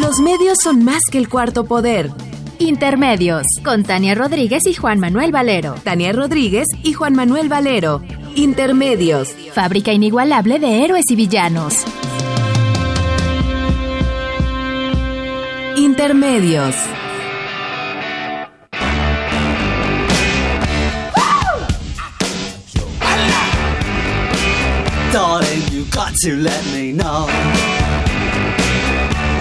Los medios son más que el cuarto poder. Intermedios. Con Tania Rodríguez y Juan Manuel Valero. Tania Rodríguez y Juan Manuel Valero. Intermedios. Fábrica inigualable de héroes y villanos. Intermedios. You got to let me know.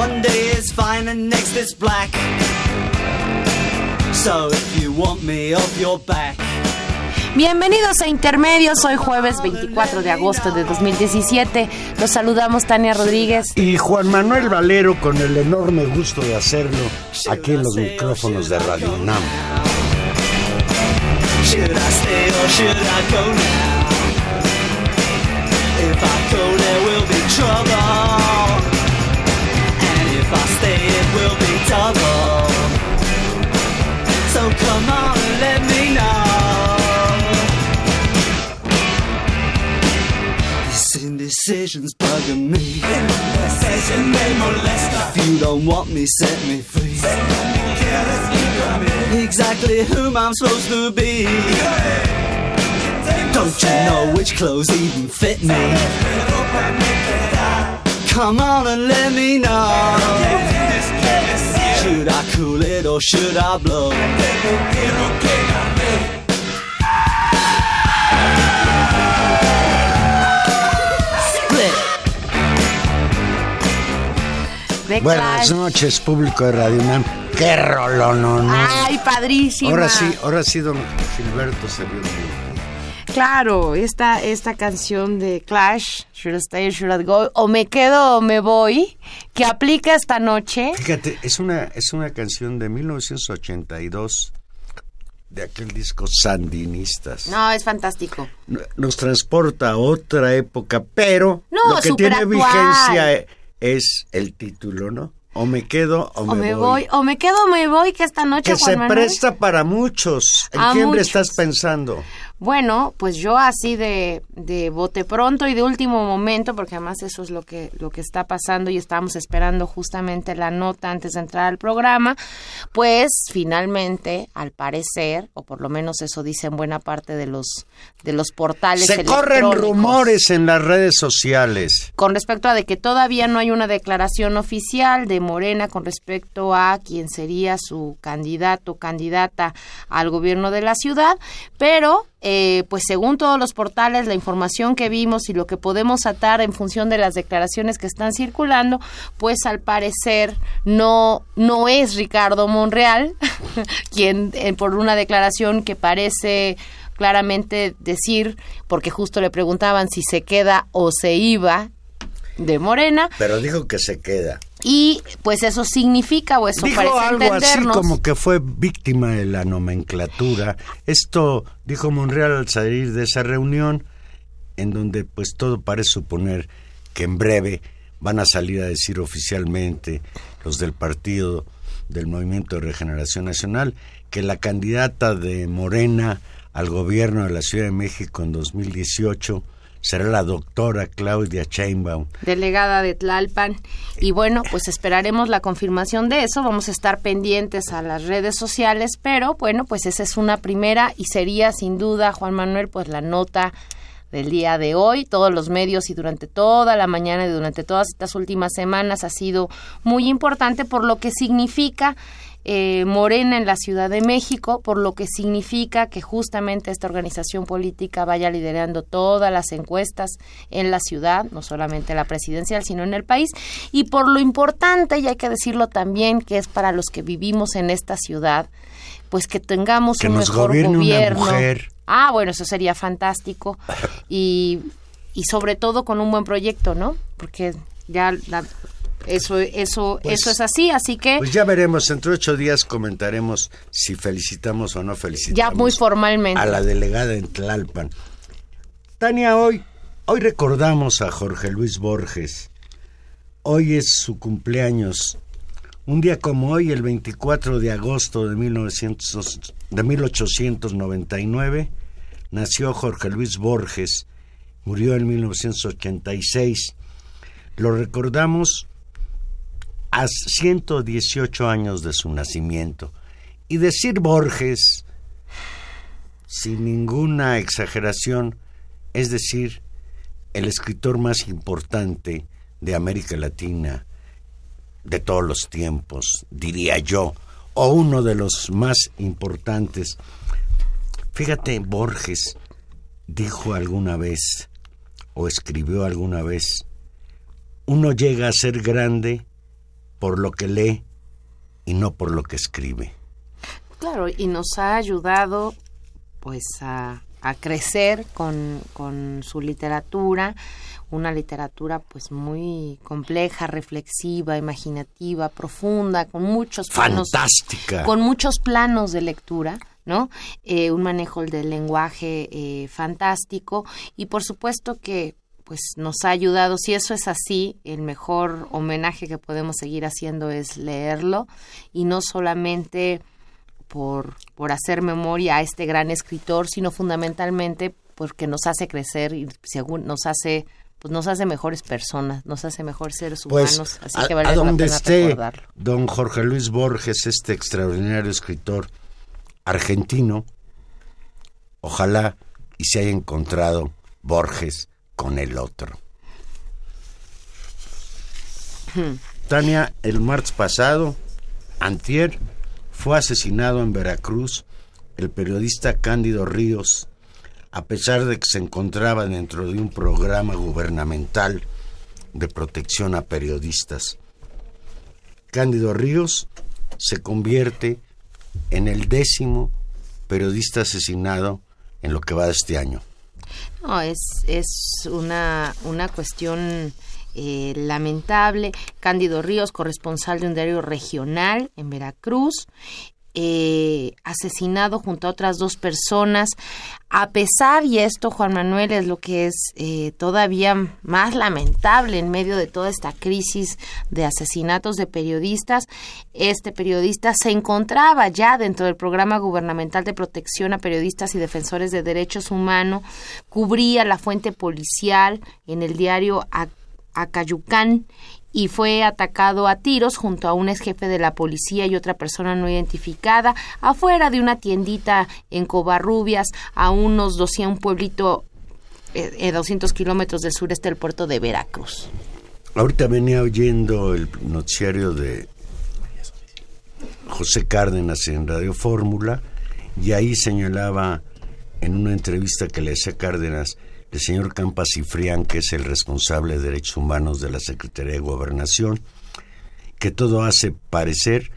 One day is fine and next is black. So if you want me off your back. Bienvenidos a Intermedios, hoy jueves 24 de agosto de 2017. Los saludamos Tania Rodríguez. Y Juan Manuel Valero con el enorme gusto de hacerlo aquí en los micrófonos de Radio UNAM. Should I stay or should I go now? If I go, there will double. So come on and let me know. This indecision's bugging me. If you don't want me, set me free. Exactly whom I'm supposed to be. Don't you know which clothes even fit me? Come on and let me know. Should I cool it or should I blow? Buenas noches, público de Radio UNAM. ¡Qué rolón! no, no. Ay, padrísima. Ahora sí, ahora sí, don Gilberto se vio. Claro, esta, esta canción de Clash, Should I Stay or Should I Go, o me quedo o me voy, que aplica esta noche. Fíjate, es una, es una canción de 1982 de aquel disco Sandinistas. No, es fantástico. Nos transporta a otra época, pero No, lo que tiene actual. vigencia es el título, ¿no? O me quedo o, O me voy, o me quedo o me voy, que esta noche Que Juan se Manuel- presta para muchos. ¿En A quién le estás pensando? Bueno, pues yo así de, de bote pronto y de último momento, porque además eso es lo que, lo que está pasando y estábamos esperando justamente la nota antes de entrar al programa, pues finalmente, al parecer, o por lo menos eso dicen buena parte de los, de los portales Se corren rumores en las redes sociales. con respecto a de que todavía no hay una declaración oficial de Morena con respecto a quién sería su candidato o candidata al gobierno de la ciudad, pero eh, pues según todos los portales, la información que vimos y lo que podemos atar en función de las declaraciones que están circulando, pues al parecer no, no es Ricardo Monreal, quien eh, por una declaración que parece claramente decir, porque justo le preguntaban si se queda o se iba de Morena, Pero dijo que se queda. Y pues eso significa, o eso Dijo parece algo así como que fue víctima de la nomenclatura. Esto dijo Monreal al salir de esa reunión, en donde pues todo parece suponer que en breve van a salir a decir oficialmente los del partido del Movimiento de Regeneración Nacional que la candidata de Morena al gobierno de la Ciudad de México en 2018 será la doctora Claudia Sheinbaum. delegada de Tlalpan. Y bueno, pues esperaremos la confirmación de eso. Vamos a estar pendientes a las redes sociales, pero bueno, pues esa es una primera y sería sin duda, Juan Manuel, pues la nota del día de hoy. Todos los medios y durante toda la mañana y durante todas estas últimas semanas ha sido muy importante por lo que significa eh, Morena en la Ciudad de México, por lo que significa que justamente esta organización política vaya liderando todas las encuestas en la ciudad, no solamente la presidencial, sino en el país, y por lo importante, y hay que decirlo también, que es para los que vivimos en esta ciudad, pues que tengamos Que un nos mejor gobierne una gobierno. mujer. Ah, bueno, eso sería fantástico. Y, y sobre todo con un buen proyecto, ¿no? Porque ya la- eso, eso, Pues- eso es así, así que Pues ya veremos, entre ocho días comentaremos si felicitamos o no felicitamos. ya muy formalmente. A la delegada en Tlalpan. Tania, hoy, hoy recordamos a Jorge Luis Borges. Hoy es su cumpleaños. Un día como hoy, el 24 de agosto de, 1900 de 1899, nació Jorge Luis Borges. Murió en 1986. Lo recordamos a 118 años de su nacimiento. Y decir Borges, sin ninguna exageración, es decir, el escritor más importante de América Latina de todos los tiempos, diría yo, o uno de los más importantes. Fíjate, Borges dijo alguna vez, o escribió alguna vez, uno llega a ser grande por lo que lee y no por lo que escribe. Claro, y nos ha ayudado pues a, a crecer con, con su literatura, una literatura pues muy compleja, reflexiva, imaginativa, profunda, con muchos planos, Fantástica. con muchos planos de lectura, ¿no? Eh, un manejo del lenguaje eh, fantástico y por supuesto que pues nos ha ayudado. Si eso es así, el mejor homenaje que podemos seguir haciendo es leerlo y no solamente por, por hacer memoria a este gran escritor, sino fundamentalmente porque nos hace crecer y según nos hace pues nos hace mejores personas, nos hace mejores seres Pues humanos, así a, que a vale la donde pena esté recordarlo. don Jorge Luis Borges, este extraordinario escritor argentino, ojalá y se haya encontrado Borges con el otro. Tania, el martes pasado, Antier, fue asesinado en Veracruz el periodista Cándido Ríos, a pesar de que se encontraba dentro de un programa gubernamental de protección a periodistas. Cándido Ríos se convierte en el décimo periodista asesinado en lo que va de este año. No, es, es una, una cuestión eh, lamentable. Cándido Ríos, corresponsal de un diario regional en Veracruz, eh, asesinado junto a otras dos personas. A pesar, y esto, Juan Manuel, es lo que es eh, todavía más lamentable en medio de toda esta crisis de asesinatos de periodistas, este periodista se encontraba ya dentro del programa gubernamental de protección a periodistas y defensores de derechos humanos, cubría la fuente policial en el diario Ac- Acayucán y fue atacado a tiros junto a un ex jefe de la policía y otra persona no identificada afuera de una tiendita en Covarrubias a unos 200, un pueblito eh, eh, 200 kilómetros del sureste del puerto de Veracruz. Ahorita venía oyendo el noticiario de José Cárdenas en Radio Fórmula y ahí señalaba en una entrevista que le hacía Cárdenas el señor Campas Cifrián, que es el responsable de derechos humanos de la Secretaría de Gobernación, que todo hace parecer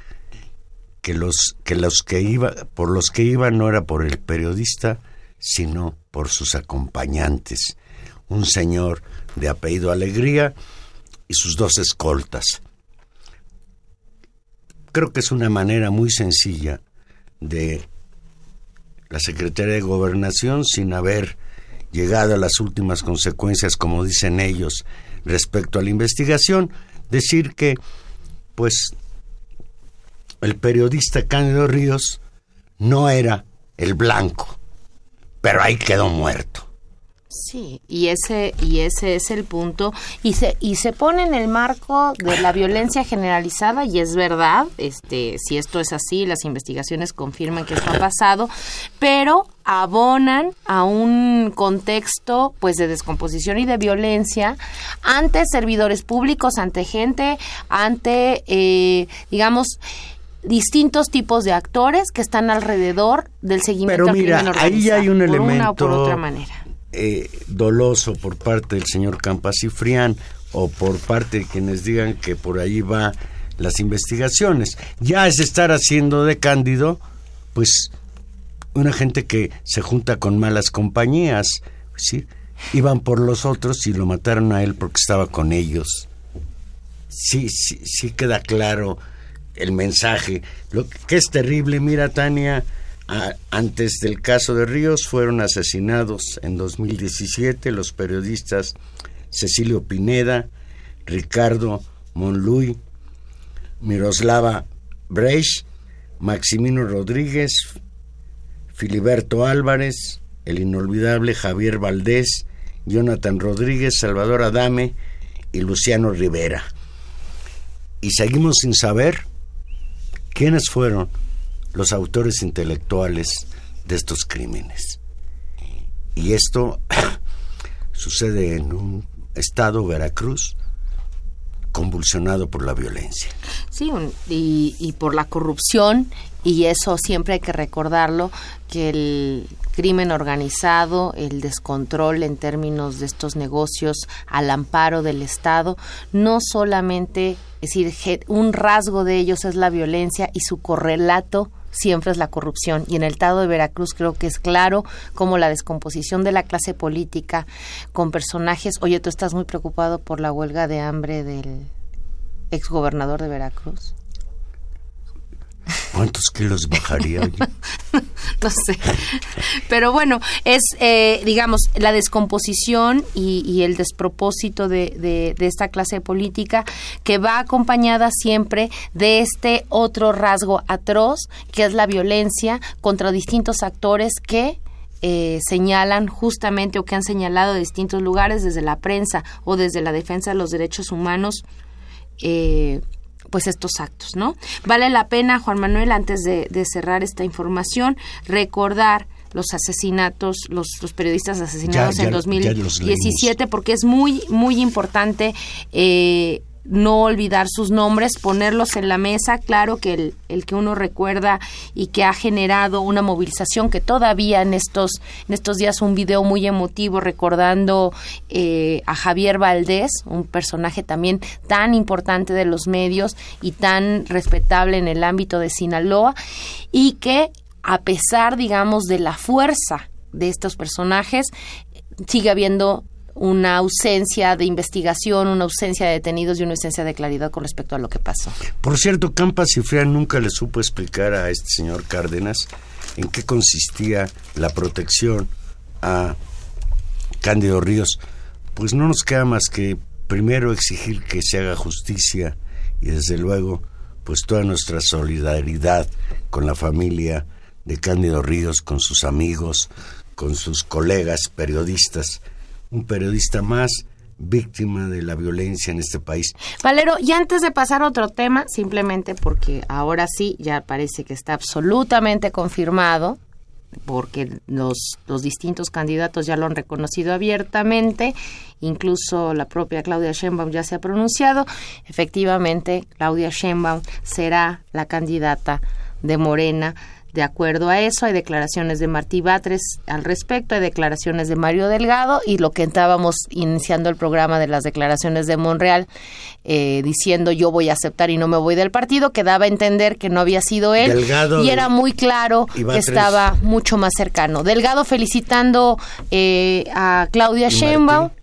que los que los que iba por los que iba no era por el periodista, sino por sus acompañantes, un señor de apellido Alegría y sus dos escoltas. Creo que es una manera muy sencilla de la Secretaría de Gobernación sin haber llegado a las últimas consecuencias, como dicen ellos, respecto a la investigación, decir que, pues, el periodista Cándido Ríos no era el blanco, pero ahí quedó muerto. Sí, y ese y ese es el punto y se y se pone en el marco de la violencia generalizada y es verdad, este si esto es así, las investigaciones confirman que esto ha pasado, pero abonan a un contexto pues de descomposición y de violencia ante servidores públicos, ante gente, ante eh, digamos distintos tipos de actores que están alrededor del seguimiento Pero al mira, crimen ahí hay un organizado, por una o por elemento otra manera. Eh, doloso por parte del señor Campas Cifrián o por parte de quienes digan que por ahí va las investigaciones. Ya es estar haciendo de Cándido, pues, una gente que se junta con malas compañías, ¿sí? Iban por los otros y lo mataron a él porque estaba con ellos. Sí, sí, sí queda claro el mensaje. Lo que es terrible, mira, Tania, a- antes del caso de Ríos fueron asesinados en 2017 los periodistas Cecilio Pineda, Ricardo Monluy, Miroslava Breich, Maximino Rodríguez, Filiberto Álvarez, el inolvidable Javier Valdés, Jonathan Rodríguez, Salvador Adame y Luciano Rivera. Y seguimos sin saber quiénes fueron los autores intelectuales de estos crímenes. Y esto sucede en un estado, Veracruz, convulsionado por la violencia. Sí, un- y, y por la corrupción, y eso siempre hay que recordarlo, que el crimen organizado, el descontrol en términos de estos negocios al amparo del Estado, no solamente, es decir, un rasgo de ellos es la violencia y su correlato siempre es la corrupción. Y en el estado de Veracruz creo que es claro como la descomposición de la clase política con personajes, oye, tú estás muy preocupado por la huelga de hambre del exgobernador de Veracruz. ¿Cuántos kilos bajaría? no sé. Pero bueno, es, eh, digamos, la descomposición y, el despropósito de, de- de esta clase política que va acompañada siempre de este otro rasgo atroz, que es la violencia contra distintos actores que eh, señalan justamente o que han señalado de distintos lugares desde la prensa o desde la defensa de los derechos humanos eh, pues estos actos, ¿no? Vale la pena, Juan Manuel, antes de, de cerrar esta información, recordar los asesinatos, los, los periodistas asesinados Ya- en ya- ya los 2017, porque es muy, muy importante eh, no olvidar sus nombres, ponerlos en la mesa. Claro que el, el que uno recuerda y que ha generado una movilización que todavía en estos, en estos días un video muy emotivo recordando eh, a Javier Valdés, un personaje también tan importante de los medios y tan respetable en el ámbito de Sinaloa y que a pesar, digamos, de la fuerza de estos personajes, sigue habiendo una ausencia de investigación, una ausencia de detenidos y una ausencia de claridad con respecto a lo que pasó. Por cierto, Campas Cifrián nunca le supo explicar a este señor Cárdenas en qué consistía la protección a Cándido Ríos. Pues no nos queda más que primero exigir que se haga justicia y desde luego pues toda nuestra solidaridad con la familia de Cándido Ríos, con sus amigos, con sus colegas periodistas. Un periodista más víctima de la violencia en este país. Valero, y antes de pasar a otro tema, simplemente porque ahora sí ya parece que está absolutamente confirmado, porque los, los distintos candidatos ya lo han reconocido abiertamente, incluso la propia Claudia Sheinbaum ya se ha pronunciado, efectivamente Claudia Sheinbaum será la candidata de Morena. De acuerdo a eso, hay declaraciones de Martí Batres al respecto, hay declaraciones de Mario Delgado y lo que estábamos iniciando el programa de las declaraciones de Monreal eh, diciendo yo voy a aceptar y no me voy del partido, que daba a entender que no había sido él Delgado y era muy claro que estaba mucho más cercano. Delgado felicitando eh, a Claudia Sheinbaum. Martí.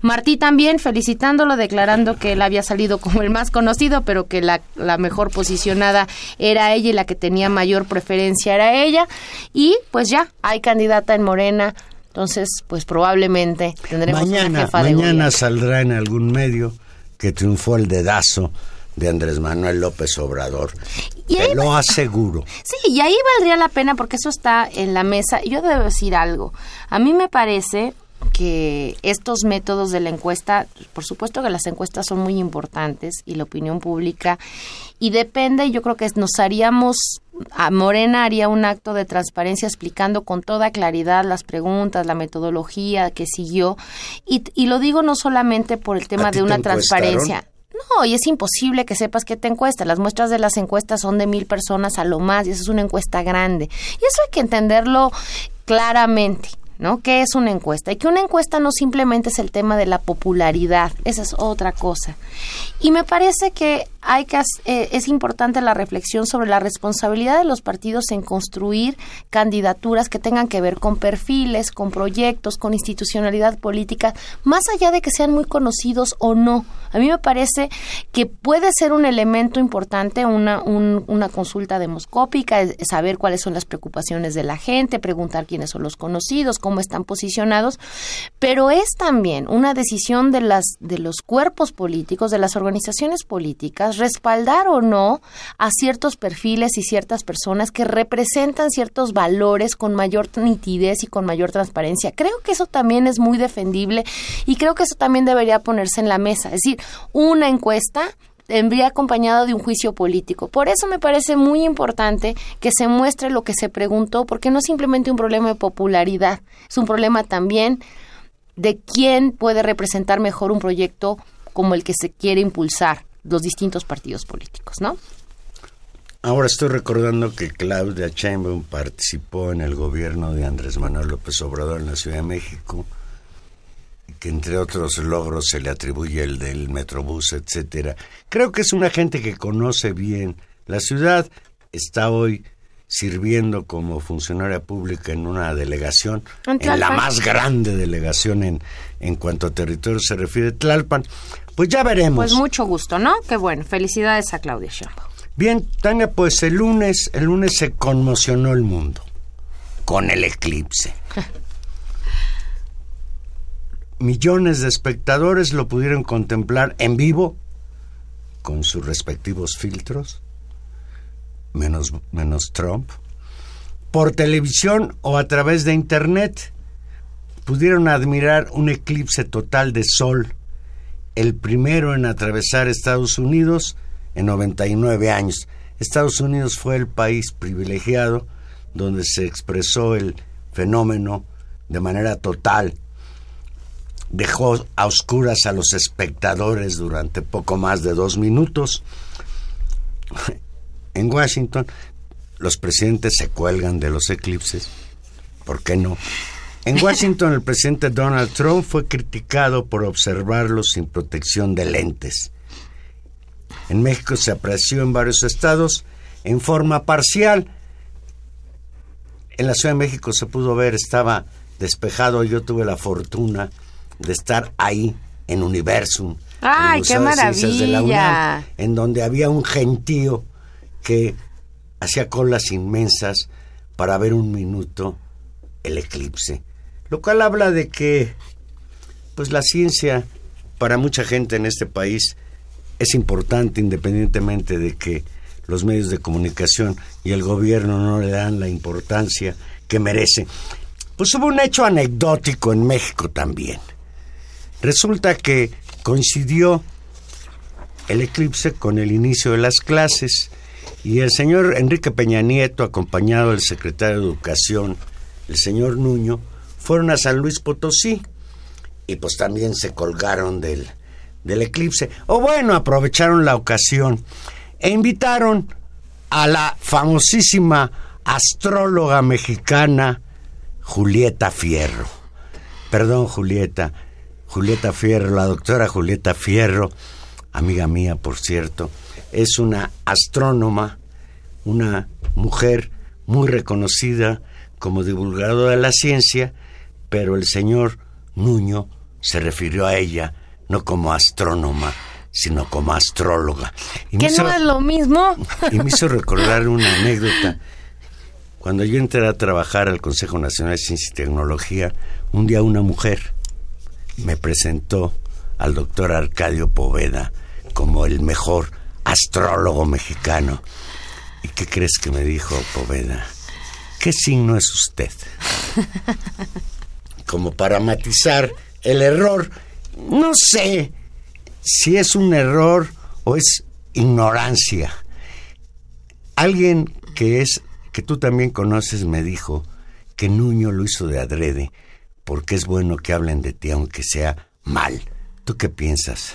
Martí también felicitándolo, declarando que él había salido como el más conocido, pero que la, la mejor posicionada era ella y la que tenía mayor preferencia era ella. Y pues ya, hay candidata en Morena, entonces pues probablemente tendremos una Mañana, jefa de mañana gobierno. saldrá en algún medio que triunfó el dedazo de Andrés Manuel López Obrador. Y ahí lo aseguro. Sí, y ahí valdría la pena porque eso está en la mesa. Yo debo decir algo. A mí me parece que estos métodos de la encuesta, por supuesto que las encuestas son muy importantes y la opinión pública, y depende, yo creo que nos haríamos, a Morena haría un acto de transparencia explicando con toda claridad las preguntas, la metodología que siguió, y, y lo digo no solamente por el tema ¿A ti de una transparencia. No, y es imposible que sepas qué te encuesta. Las muestras de las encuestas son de mil personas a lo más y esa es una encuesta grande. Y eso hay que entenderlo claramente. ¿No? ¿Qué es una encuesta? Y que una encuesta no simplemente es el tema de la popularidad, esa es otra cosa. Y me parece que hay que eh, es importante la reflexión sobre la responsabilidad de los partidos en construir candidaturas que tengan que ver con perfiles, con proyectos, con institucionalidad política, más allá de que sean muy conocidos o no. A mí me parece que puede ser un elemento importante una, una consulta demoscópica, saber cuáles son las preocupaciones de la gente, preguntar quiénes son los conocidos, cómo están posicionados, pero es también una decisión de las de los cuerpos políticos, de las organizaciones políticas respaldar o no a ciertos perfiles y ciertas personas que representan ciertos valores con mayor nitidez y con mayor transparencia. Creo que eso también es muy defendible y creo que eso también debería ponerse en la mesa. Es decir, una encuesta vendría acompañado de un juicio político. Por eso me parece muy importante que se muestre lo que se preguntó, porque no es simplemente un problema de popularidad, es un problema también de quién puede representar mejor un proyecto como el que se quiere impulsar los distintos partidos políticos, ¿no? Ahora estoy recordando que Claudia Sheinbaum participó en el gobierno de Andrés Manuel López Obrador en la Ciudad de México, que entre otros logros se le atribuye el del Metrobús, etcétera. Creo que es una gente que conoce bien la ciudad, está hoy sirviendo como funcionaria pública en una delegación, en la más grande delegación en, en cuanto a territorio se refiere, Tlalpan. Pues ya veremos. Pues mucho gusto, ¿no? Qué bueno. Felicidades a Claudia Sheinbaum. Bien, Tania, pues el lunes, el lunes se conmocionó el mundo con el eclipse. Millones de espectadores lo pudieron contemplar en vivo con sus respectivos filtros, menos, menos Trump, por televisión o a través de Internet. Pudieron admirar un eclipse total de sol el primero en atravesar Estados Unidos en 99 años. Estados Unidos fue el país privilegiado donde se expresó el fenómeno de manera total. Dejó a oscuras a los espectadores durante poco más de dos minutos. En Washington, los presidentes se cuelgan de los eclipses. ¿Por qué no? En Washington, el presidente Donald Trump fue criticado por observarlos sin protección de lentes. En México se apreció en varios estados en forma parcial. En la Ciudad de México se pudo ver, estaba despejado. Yo tuve la fortuna de estar ahí en Universum. ¡Ay, qué maravilla! en donde había un gentío que hacía colas inmensas para ver un minuto el eclipse. Lo cual habla de que pues la ciencia para mucha gente en este país es importante independientemente de que los medios de comunicación y el gobierno no le dan la importancia que merece. Pues hubo un hecho anecdótico en México también. Resulta que coincidió el eclipse con el inicio de las clases y el señor Enrique Peña Nieto, acompañado del secretario de Educación, el señor Nuño, fueron a San Luis Potosí y pues también se colgaron del, del eclipse. O bueno, aprovecharon la ocasión e invitaron a la famosísima astróloga mexicana Julieta Fierro. Perdón, Julieta. Julieta Fierro, la doctora Julieta Fierro, amiga mía, por cierto, es una astrónoma, una mujer muy reconocida como divulgadora de la ciencia pero el señor Nuño se refirió a ella no como astrónoma, sino como astróloga. Y ¿Que no es lo mismo? Y me hizo recordar una anécdota. Cuando yo entré a trabajar al Consejo Nacional de Ciencia y Tecnología, un día una mujer me presentó al doctor Arcadio Poveda como el mejor astrólogo mexicano. ¿Y qué crees que me dijo Poveda? ¿Qué signo es usted? como para matizar el error. No sé si es un error o es ignorancia. Alguien que es que tú también conoces me dijo que Nuño lo hizo de adrede porque es bueno que hablen de ti aunque sea mal. ¿Tú qué piensas?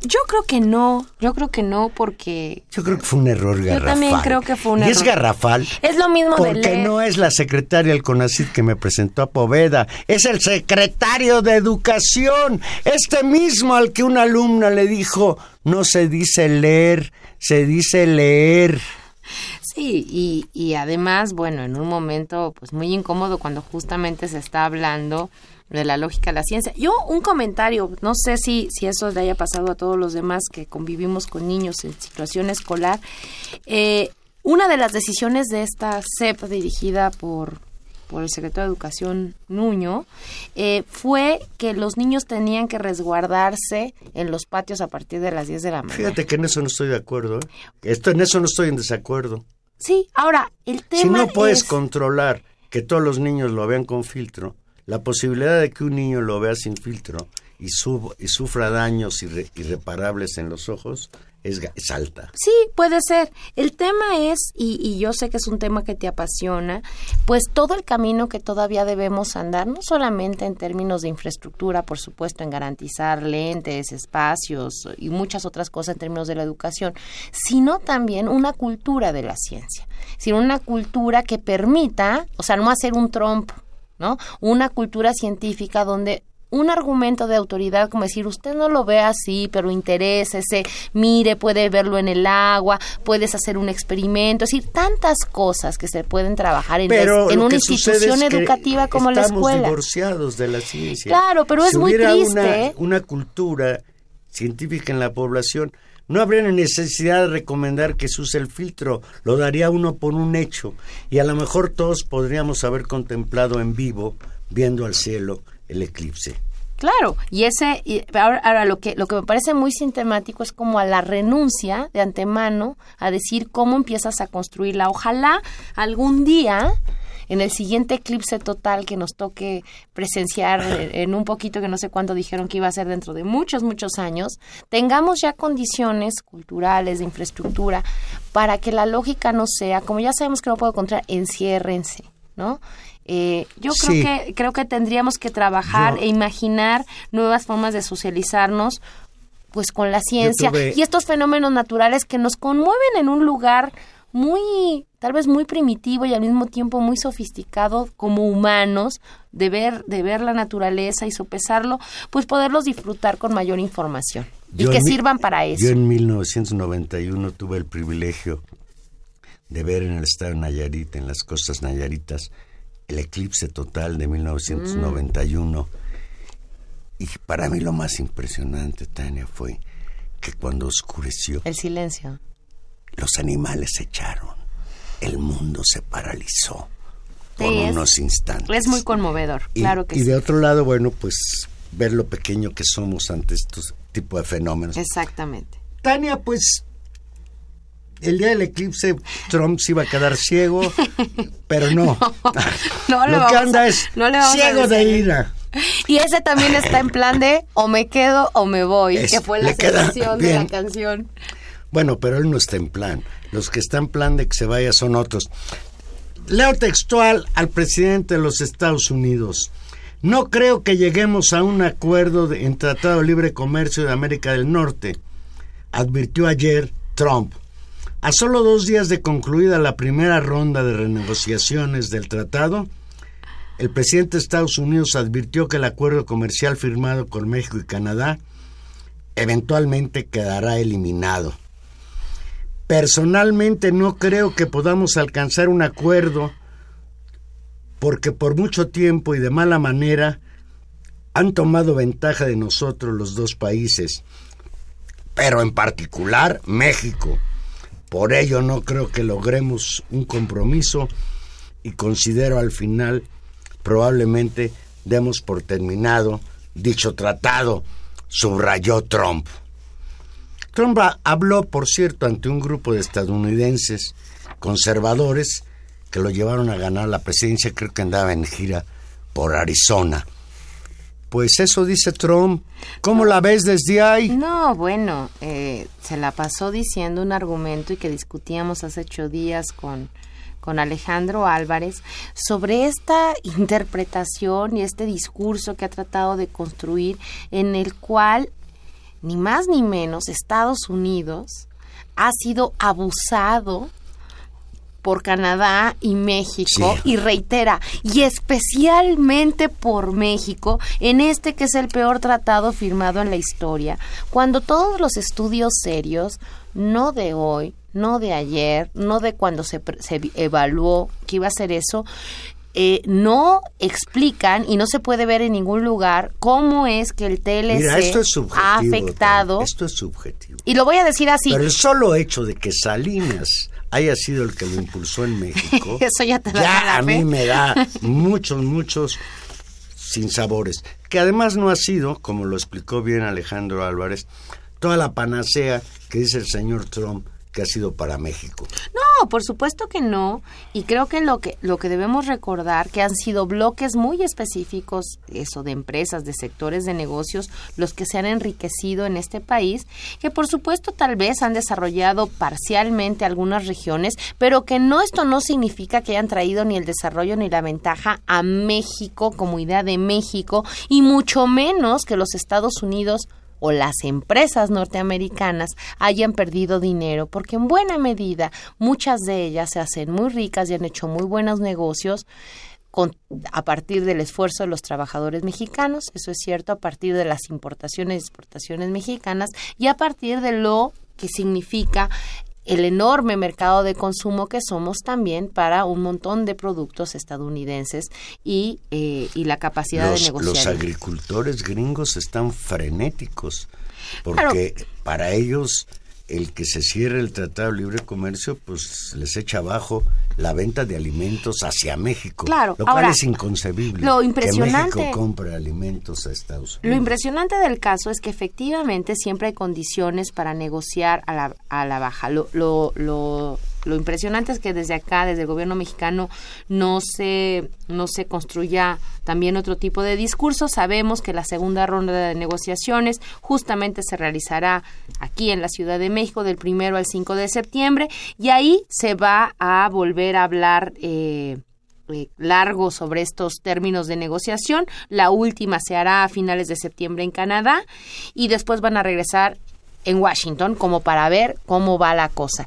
Yo creo que no, yo creo que no porque... Yo creo que fue un error garrafal. Yo también creo que fue un y error. es garrafal. Es lo mismo de Porque no es la secretaria del CONACYT que me presentó a Poveda, es el secretario de Educación, este mismo al que una alumna le dijo, no se dice leer, se dice leer. Sí, y, y además, bueno, en un momento pues muy incómodo cuando justamente se está hablando de la lógica de la ciencia. Yo un comentario, no sé si, si eso le haya pasado a todos los demás que convivimos con niños en situación escolar. Eh, una de las decisiones de esta CEP dirigida por, por el secretario de Educación Nuño eh, fue que los niños tenían que resguardarse en los patios a partir de las 10 de la mañana. Fíjate que en eso no estoy de acuerdo. ¿eh? Esto, en eso no estoy en desacuerdo. Sí, ahora, el tema Si no puedes es... controlar que todos los niños lo vean con filtro, la posibilidad de que un niño lo vea sin filtro y, y sufra daños irre- irreparables en los ojos es, es alta. Sí, puede ser. El tema es, y, y yo sé que es un tema que te apasiona, pues todo el camino que todavía debemos andar, no solamente en términos de infraestructura, por supuesto, en garantizar lentes, espacios y muchas otras cosas en términos de la educación, sino también una cultura de la ciencia. sino una cultura que permita, o sea, no hacer un trompo, ¿no? Una cultura científica donde un argumento de autoridad como decir usted no lo ve así pero interésese mire puede verlo en el agua puedes hacer un experimento es decir tantas cosas que se pueden trabajar en, Pero en una institución es educativa como la estamos escuela divorciados de la ciencia. Claro, pero es Si muy hubiera triste, Una, ¿eh? una cultura científica en la población, no habría necesidad de recomendar que se use el filtro, lo daría uno por un hecho. Y a lo mejor todos podríamos haber contemplado en vivo, viendo al cielo, el eclipse. Claro, y ese y ahora, ahora lo que lo que me parece muy sintomático es como a la renuncia de antemano a decir cómo empiezas a construirla. Ojalá algún día en el siguiente eclipse total que nos toque presenciar en un poquito que no sé cuánto dijeron que iba a ser dentro de muchos muchos años, tengamos ya condiciones culturales de infraestructura para que la lógica no sea, como ya sabemos que no puedo encontrar, enciérrense, ¿no? Eh, yo creo Sí. que creo que tendríamos que trabajar Yo- e imaginar nuevas formas de socializarnos pues con la ciencia tuve- y estos fenómenos naturales que nos conmueven en un lugar muy tal vez muy primitivo y al mismo tiempo muy sofisticado como humanos de ver de ver la naturaleza y sopesarlo pues poderlos disfrutar con mayor información y que sirvan para eso Yo en 1991 tuve el privilegio de ver en el estado de Nayarit, en las costas nayaritas, el eclipse total de 1991. Y para mí lo más impresionante, Tania, fue que cuando oscureció, el silencio los animales se echaron. El mundo se paralizó por Sí, es- unos instantes. es muy conmovedor Y, claro que y sí de otro lado, bueno, pues ver lo pequeño que somos ante estos tipos de fenómenos. exactamente Tania, pues el día del eclipse Trump se iba a quedar ciego, pero no. no le lo que vamos anda a- es no le vamos a ciego de ira. Y ese también está en plan de o me quedo o me voy, Es- que fue la selección de la canción. Bueno, pero él no está en plan. Los que están en plan de que se vaya son otros. Leo textual al presidente de los Estados Unidos. No creo que lleguemos a un acuerdo en Tratado de Libre Comercio de América del Norte, advirtió ayer Trump. A solo dos días de concluida la primera ronda de renegociaciones del tratado, el presidente de Estados Unidos advirtió que el acuerdo comercial firmado con México y Canadá eventualmente quedará eliminado. Personalmente no creo que podamos alcanzar un acuerdo porque por mucho tiempo y de mala manera han tomado ventaja de nosotros los dos países, pero en particular México. Por ello no creo que logremos un compromiso y considero al final probablemente demos por terminado dicho tratado, subrayó Trump. Trump ha- habló, por cierto, ante un grupo de estadounidenses conservadores que lo llevaron a ganar la presidencia, creo que andaba en gira por Arizona. Pues eso dice Trump. ¿Cómo la ves desde ahí? No, bueno, eh, se la pasó diciendo un argumento y que discutíamos hace ocho días con, con Alejandro Álvarez sobre esta interpretación y este discurso que ha tratado de construir en el cual ni más ni menos, Estados Unidos ha sido abusado por Canadá y México Sí. y reitera, y especialmente por México, en este que es el peor tratado firmado en la historia, cuando todos los estudios serios, no de hoy, no de ayer, no de cuando se, se evaluó que iba a ser eso, eh, no explican y no se puede ver en ningún lugar cómo es que el TLC Mira, esto es subjetivo. ha afectado. Esto es subjetivo. Y lo voy a decir así. Pero el solo hecho de que Salinas haya sido el que lo impulsó en México, Eso ya te a mí me da muchos, muchos sinsabores. Que además no ha sido, como lo explicó bien Alejandro Álvarez, toda la panacea que dice el señor Trump que ha sido para México. No, por supuesto que no. Y creo que lo que lo que debemos recordar que han sido bloques muy específicos, eso de empresas, de sectores de negocios, los que se han enriquecido en este país, que por supuesto tal vez han desarrollado parcialmente algunas regiones, pero que no esto no significa que hayan traído ni el desarrollo ni la ventaja a México como idea de México y mucho menos que los Estados Unidos o las empresas norteamericanas hayan perdido dinero, porque en buena medida muchas de ellas se hacen muy ricas y han hecho muy buenos negocios con, a partir del esfuerzo de los trabajadores mexicanos, eso es cierto, a partir de las importaciones y exportaciones mexicanas y a partir de lo que significa el enorme mercado de consumo que somos también para un montón de productos estadounidenses y, eh, y la capacidad de negociar. los agricultores gringos están frenéticos porque para ellos el que se cierre el Tratado de Libre Comercio pues les echa abajo la venta de alimentos hacia México. Claro, lo cual ahora, es inconcebible. lo Que impresionante- México compre alimentos a Estados Lo Unidos. impresionante del caso es que efectivamente siempre hay condiciones para negociar a la, a la baja. Lo, lo, lo, lo impresionante es que desde acá, desde el gobierno mexicano, no se, no se construya también otro tipo de discurso. Sabemos que la segunda ronda de negociaciones justamente se realizará aquí en la Ciudad de México del primero al 5 de septiembre y ahí se va a volver a hablar. Eh, eh, largo sobre estos términos de negociación. La última se hará a finales de septiembre en Canadá y después van a regresar en Washington como para ver cómo va la cosa.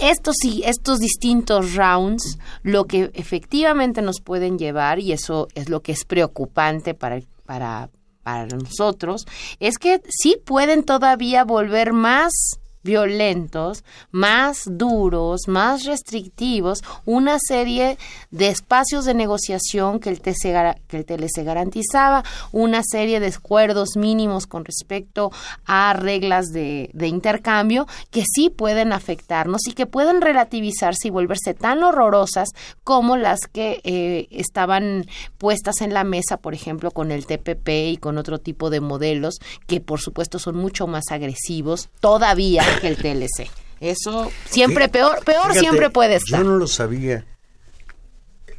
Estos, estos distintos rounds, lo que efectivamente nos pueden llevar, y eso es lo que es preocupante para, para, para nosotros, es que sí pueden todavía volver más violentos, más duros, más restrictivos, una serie de espacios de negociación que el, TC que TLC garantizaba, una serie de acuerdos mínimos con respecto a reglas de, de intercambio que sí pueden afectarnos y que pueden relativizarse y volverse tan horrorosas como las que eh, estaban puestas en la mesa, por ejemplo, con el TPP y con otro tipo de modelos que por supuesto son mucho más agresivos todavía que el TLC. Eso siempre peor, peor Fíjate, siempre puede estar. Yo no lo sabía.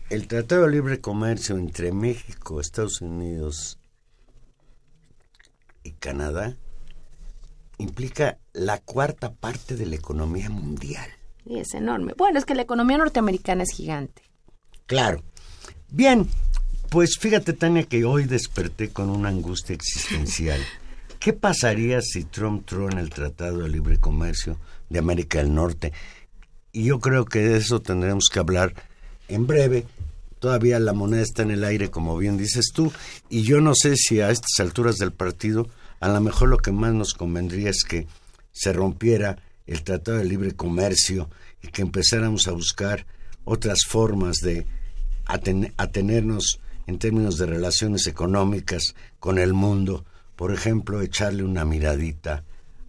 El Tratado de Libre Comercio entre México, Estados Unidos y Canadá implica la cuarta parte de la economía mundial. Sí, es enorme. Bueno, es que la economía norteamericana es gigante. Claro. Bien, pues fíjate, Tania, que hoy desperté con una angustia existencial. ¿Qué pasaría si Trump trona el Tratado de Libre Comercio de América del Norte? Y yo creo que de eso tendremos que hablar en breve. Todavía la moneda está en el aire, como bien dices tú, y yo no sé si a estas alturas del partido, a lo mejor lo que más nos convendría es que se rompiera el Tratado de Libre Comercio y que empezáramos a buscar otras formas de aten- atenernos en términos de relaciones económicas con el mundo. Por ejemplo, echarle una miradita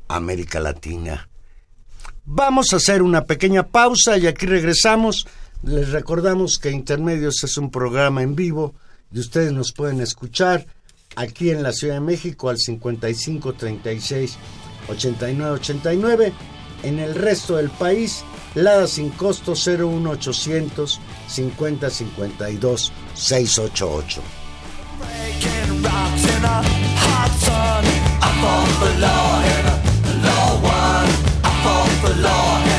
a América Latina. Vamos a hacer una pequeña pausa y aquí regresamos. Les recordamos que Intermedios es un programa en vivo y ustedes nos pueden escuchar aquí en la Ciudad de México al 55 36 89 89. En el resto del país, Lada sin costo 01800 50 52 688. Fought for law and law won. I fought for law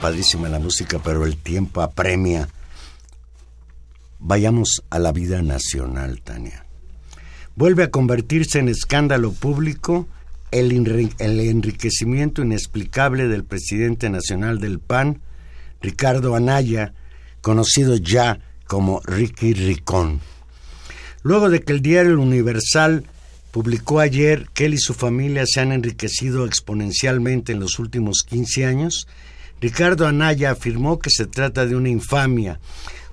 padrísima la música, pero el tiempo apremia. Vayamos a la vida nacional, Tania. Vuelve a convertirse en escándalo público el, el enriquecimiento inexplicable del presidente nacional del PAN, Ricardo Anaya, conocido ya como Ricky Ricón. Luego de que el diario Universal publicó ayer que él y su familia se han enriquecido exponencialmente en los últimos 15 años, Ricardo Anaya afirmó que se trata de una infamia,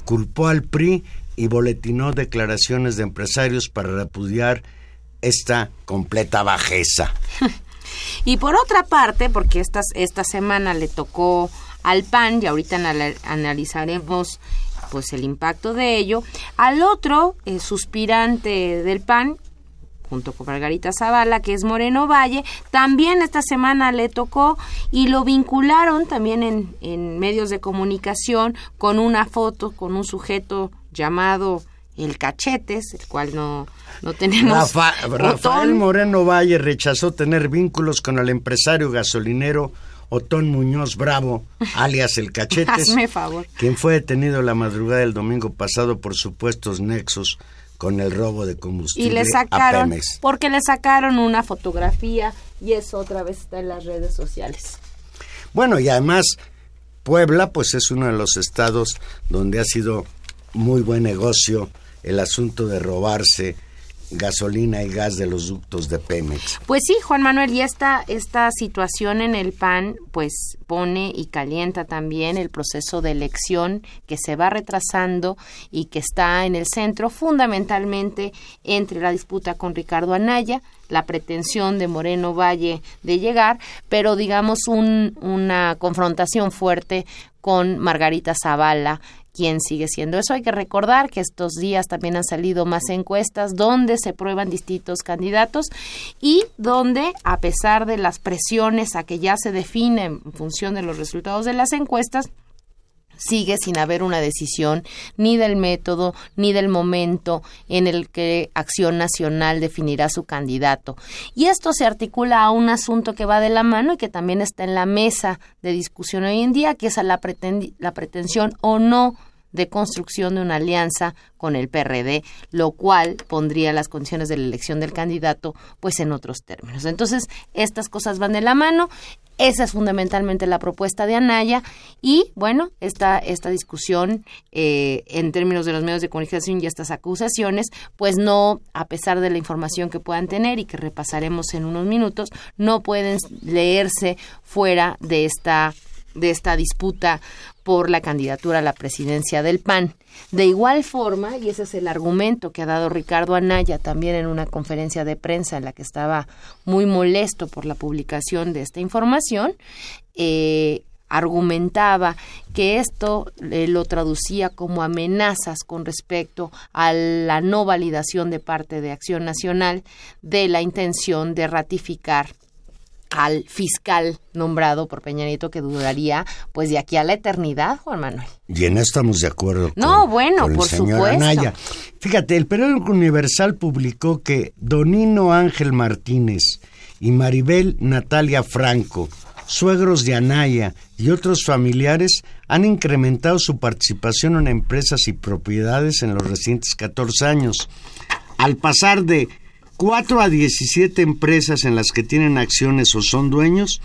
culpó al PRI y boletinó declaraciones de empresarios para repudiar esta completa bajeza. y por otra parte, porque esta, esta semana le tocó al PAN, y ahorita analizaremos pues el impacto de ello, al otro eh, suspirante del PAN, junto con Margarita Zavala, que es Moreno Valle, también esta semana le tocó y lo vincularon también en, en medios de comunicación con una foto con un sujeto llamado el Cachetes, el cual no, no tenemos. Rafael Moreno Valle rechazó tener vínculos con el empresario gasolinero Otón Muñoz Bravo, alias el Cachetes, favor. quien fue detenido la madrugada del domingo pasado por supuestos nexos con el robo de combustible. Y le sacaron, porque le sacaron una fotografía y eso otra vez está en las redes sociales. Bueno, y además Puebla pues es uno de los estados donde ha sido muy buen negocio el asunto de robarse gasolina y gas de los ductos de Pemex. Pues sí, Juan Manuel, y esta, esta situación en el PAN pues pone y calienta también el proceso de elección que se va retrasando y que está en el centro fundamentalmente entre la disputa con Ricardo Anaya, la pretensión de Moreno Valle de llegar, pero digamos un, una confrontación fuerte con Margarita Zavala, quién sigue siendo. Eso hay que recordar que estos días también han salido más encuestas donde se prueban distintos candidatos y donde, a pesar de las presiones a que ya se define en función de los resultados de las encuestas, sigue sin haber una decisión ni del método ni del momento en el que Acción Nacional definirá su candidato. Y esto se articula a un asunto que va de la mano y que también está en la mesa de discusión hoy en día, que es a la, la pretensión o no de construcción de una alianza con el PRD, lo cual pondría las condiciones de la elección del candidato pues en otros términos. Entonces, estas cosas van de la mano. Esa es fundamentalmente la propuesta de Anaya y, bueno, esta, esta discusión eh, en términos de los medios de comunicación y estas acusaciones, pues no, a pesar de la información que puedan tener y que repasaremos en unos minutos, no pueden leerse fuera de esta de esta disputa por la candidatura a la presidencia del PAN. De igual forma, y ese es el argumento que ha dado Ricardo Anaya también en una conferencia de prensa en la que estaba muy molesto por la publicación de esta información, eh, argumentaba que esto eh, lo traducía como amenazas con respecto a la no validación de parte de Acción Nacional de la intención de ratificar al fiscal nombrado por Peña Nieto que duraría pues de aquí a la eternidad, Juan Manuel. Y en eso estamos de acuerdo. no, bueno, por supuesto. Fíjate, el periódico Universal publicó que Donino Ángel Martínez y Maribel Natalia Franco, suegros de Anaya y otros familiares han incrementado su participación en empresas y propiedades en los recientes 14 años, al pasar de 4 a 17 empresas en las que tienen acciones o son dueños,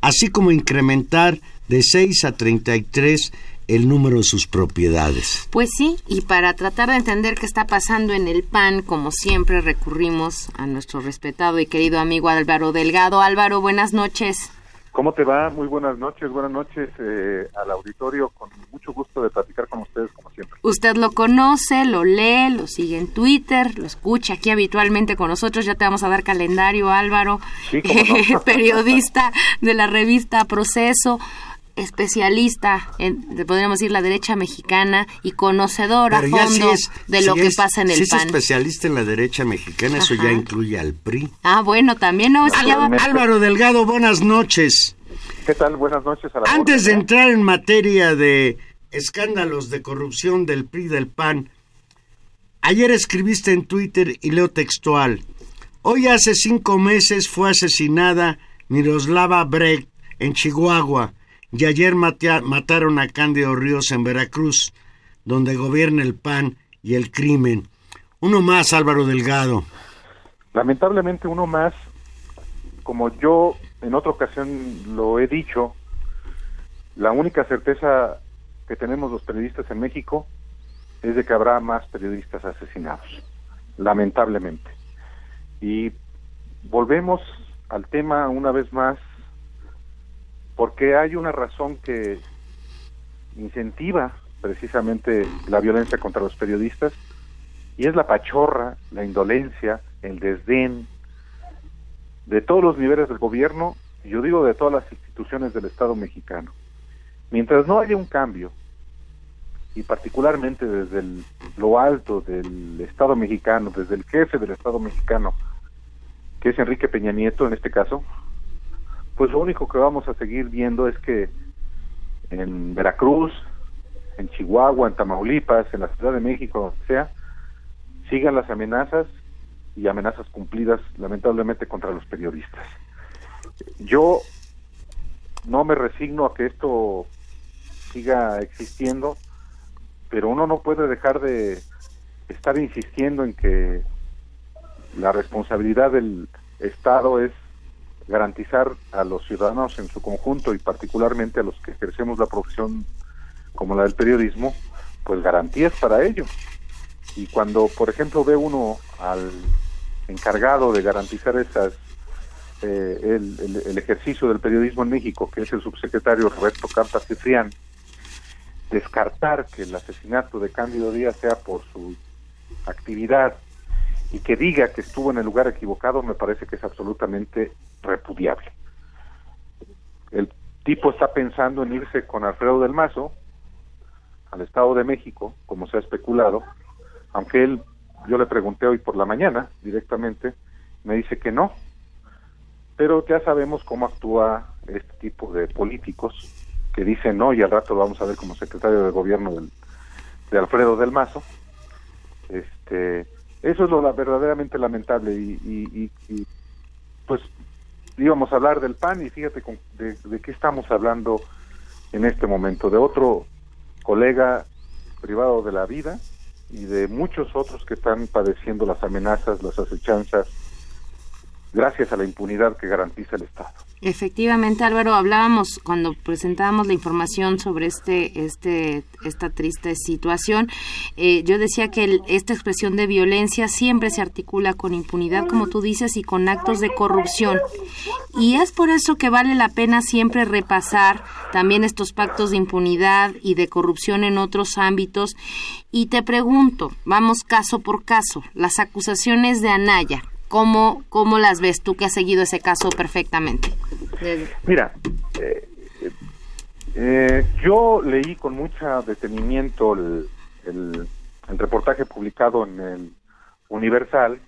así como incrementar de 6 a 33 el número de sus propiedades. Pues sí, y para tratar de entender qué está pasando en el PAN, como siempre recurrimos a nuestro respetado y querido amigo Álvaro Delgado. Álvaro, buenas noches. ¿Cómo te va? Muy buenas noches, buenas noches eh, al auditorio, con mucho gusto de platicar con ustedes como siempre. Usted lo conoce, lo lee, lo sigue en Twitter, lo escucha aquí habitualmente con nosotros, ya te vamos a dar calendario Álvaro, sí, periodista de la revista Proceso especialista en, podríamos decir, la derecha mexicana y conocedor a fondo de lo que pasa en el si PAN. es especialista en la derecha mexicana, eso ya incluye al PRI. Ah, bueno, también no, Álvaro Delgado, buenas noches. ¿Qué tal? Buenas noches a la Antes de entrar en materia de escándalos de corrupción del PRI del PAN, ayer escribiste en Twitter y leo textual. Hoy hace cinco meses fue asesinada Miroslava Brecht en Chihuahua Y ayer mataron a Cándido Ríos en Veracruz, donde gobierna el PAN y el crimen. Uno más, Álvaro Delgado. Lamentablemente uno más, como yo en otra ocasión lo he dicho, la única certeza que tenemos los periodistas en México es de que habrá más periodistas asesinados, lamentablemente. Y volvemos al tema una vez más, porque hay una razón que incentiva precisamente la violencia contra los periodistas, y es la pachorra, la indolencia, el desdén de todos los niveles del gobierno, yo digo de todas las instituciones del Estado mexicano. Mientras no haya un cambio, y particularmente desde lo alto del Estado mexicano, desde el jefe del Estado mexicano, que es Enrique Peña Nieto en este caso, pues lo único que vamos a seguir viendo es que en Veracruz, en Chihuahua, en Tamaulipas, en la Ciudad de México, donde sea, sigan las amenazas y amenazas cumplidas lamentablemente contra los periodistas. Yo no me resigno a que esto siga existiendo, pero uno no puede dejar de estar insistiendo en que la responsabilidad del Estado es garantizar a los ciudadanos en su conjunto y particularmente a los que ejercemos la profesión como la del periodismo, pues garantías para ello. Y cuando, por ejemplo, ve uno al encargado de garantizar esas eh, el, el- el ejercicio del periodismo en México, que es el subsecretario Roberto Carta Ciprián, descartar que el asesinato de Cándido Díaz sea por su actividad y que diga que estuvo en el lugar equivocado, me parece que es absolutamente repudiable. El tipo está pensando en irse con Alfredo del Mazo al Estado de México, como se ha especulado, aunque él, yo le pregunté hoy por la mañana directamente, me dice que no, pero ya sabemos cómo actúa este tipo de políticos que dicen no y al rato lo vamos a ver como secretario de gobierno del, de Alfredo del Mazo. Este, eso es lo la- verdaderamente lamentable y, y- y- y, pues íbamos a hablar del PAN y fíjate con- de, de qué estamos hablando en este momento, de otro colega privado de la vida y de muchos otros que están padeciendo las amenazas, las acechanzas, gracias a la impunidad que garantiza el Estado. Efectivamente, Álvaro, hablábamos cuando presentábamos la información sobre este, este, esta triste situación. eh, yo decía que esta expresión de violencia siempre se articula con impunidad, como tú dices, y con actos de corrupción. Y es por eso que vale la pena siempre repasar también estos pactos de impunidad y de corrupción en otros ámbitos. Y te pregunto, vamos caso por caso, las acusaciones de Anaya. ¿Cómo, ¿Cómo las ves tú que has seguido ese caso perfectamente? Mira, eh, eh, yo leí con mucho detenimiento el, el- el reportaje publicado en el Universal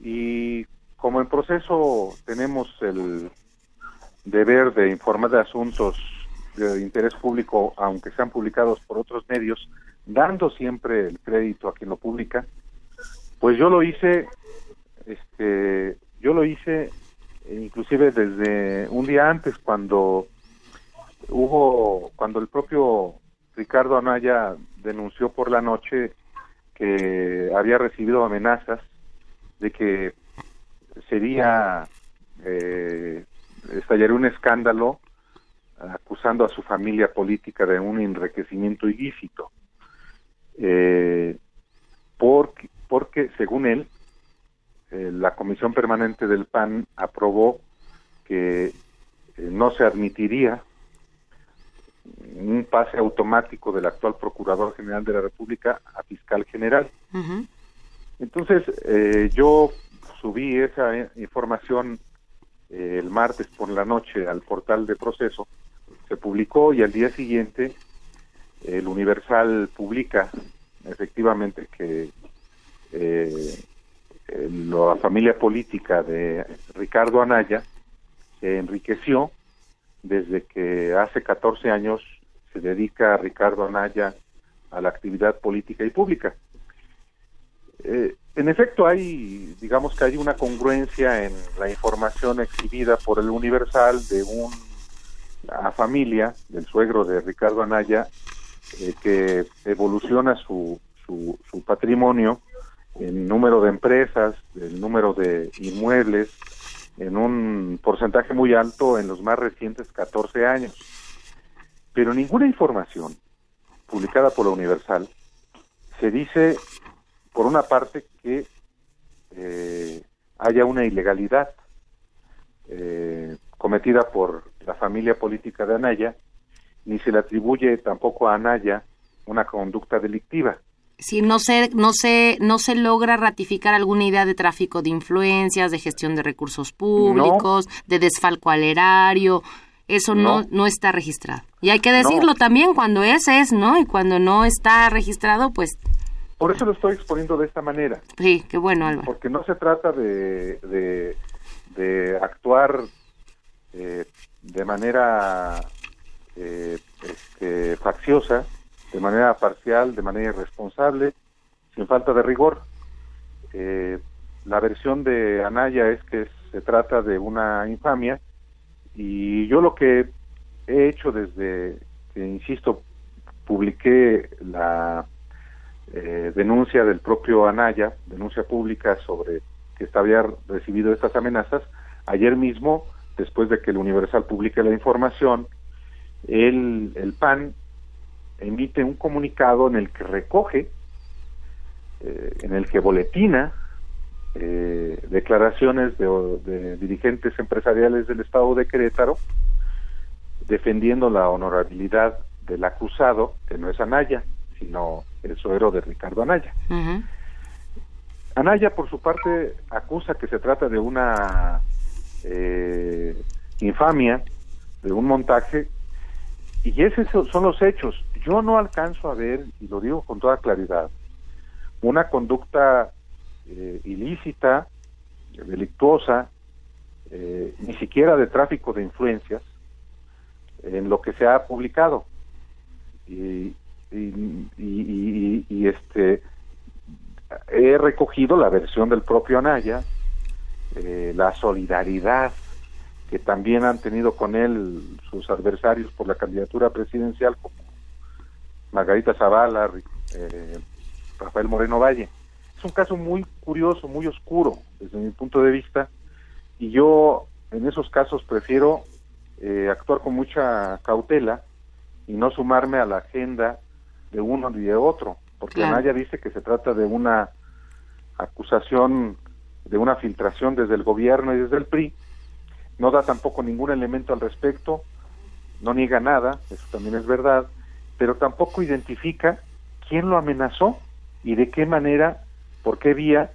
y como en proceso tenemos el deber de informar de asuntos de interés público, aunque sean publicados por otros medios, dando siempre el crédito a quien lo publica, pues yo lo hice, este, yo lo hice eh, inclusive desde un día antes cuando hubo cuando el propio Ricardo Anaya denunció por la noche que había recibido amenazas de que sería eh, estallaría un escándalo acusando a su familia política de un enriquecimiento ilícito. Eh, porque, porque según él eh, la comisión permanente del PAN aprobó que eh, no se admitiría un pase automático del actual Procurador General de la República a Fiscal General. Entonces, eh, yo subí esa información eh, el martes por la noche al portal de proceso, se publicó y al día siguiente el Universal publica efectivamente que eh, la familia política de Ricardo Anaya se enriqueció desde que hace 14 años se dedica a Ricardo Anaya a la actividad política y pública. Eh, en efecto, hay, digamos que hay una congruencia en la información exhibida por el Universal de un a familia del suegro de Ricardo Anaya, eh, que evoluciona su, su, su patrimonio en número de empresas, el número de inmuebles, en un porcentaje muy alto en los más recientes 14 años. Pero ninguna información publicada por la Universal se dice, por una parte, que eh, haya una ilegalidad eh, cometida por la familia política de Anaya, ni se le atribuye tampoco a Anaya una conducta delictiva. Si no se, no se, no se logra ratificar alguna idea de tráfico de influencias, de gestión de recursos públicos, de desfalco al erario, eso no. no, está registrado. Y hay que decirlo también, cuando es, es, ¿no? Y cuando no está registrado, pues... Por eso lo estoy exponiendo de esta manera. Sí, qué bueno, Álvaro. Porque no se trata de, de, de actuar eh, de manera eh, este, facciosa, de manera parcial, de manera irresponsable, sin falta de rigor. Eh, la versión de Anaya es que se trata de una infamia y yo lo que he hecho desde que, insisto, publiqué la eh, denuncia del propio Anaya, denuncia pública sobre que había recibido estas amenazas, ayer mismo, después de que el Universal publique la información, el, el PAN emite un comunicado en el que recoge, eh, en el que boletina eh, declaraciones de, dirigentes empresariales del Estado de Querétaro defendiendo la honorabilidad del acusado, que no es Anaya, sino el suegro de Ricardo Anaya. Anaya, por su parte, acusa que se trata de una eh, infamia, de un montaje, y esos son los hechos. Yo no alcanzo a ver, y lo digo con toda claridad, una conducta eh, ilícita, delictuosa, eh, ni siquiera de tráfico de influencias, en lo que se ha publicado. Y, y, este he recogido la versión del propio Anaya, eh, la solidaridad que también han tenido con él sus adversarios por la candidatura presidencial, como Margarita Zavala, eh, Rafael Moreno Valle. Es un caso muy curioso, muy oscuro desde mi punto de vista, y yo en esos casos prefiero eh, actuar con mucha cautela y no sumarme a la agenda de uno ni de otro, porque claro. Anaya dice que se trata de una acusación de una filtración desde el gobierno y desde el PRI, no da tampoco ningún elemento al respecto, no niega nada, eso también es verdad, pero tampoco identifica quién lo amenazó y de qué manera, por qué vía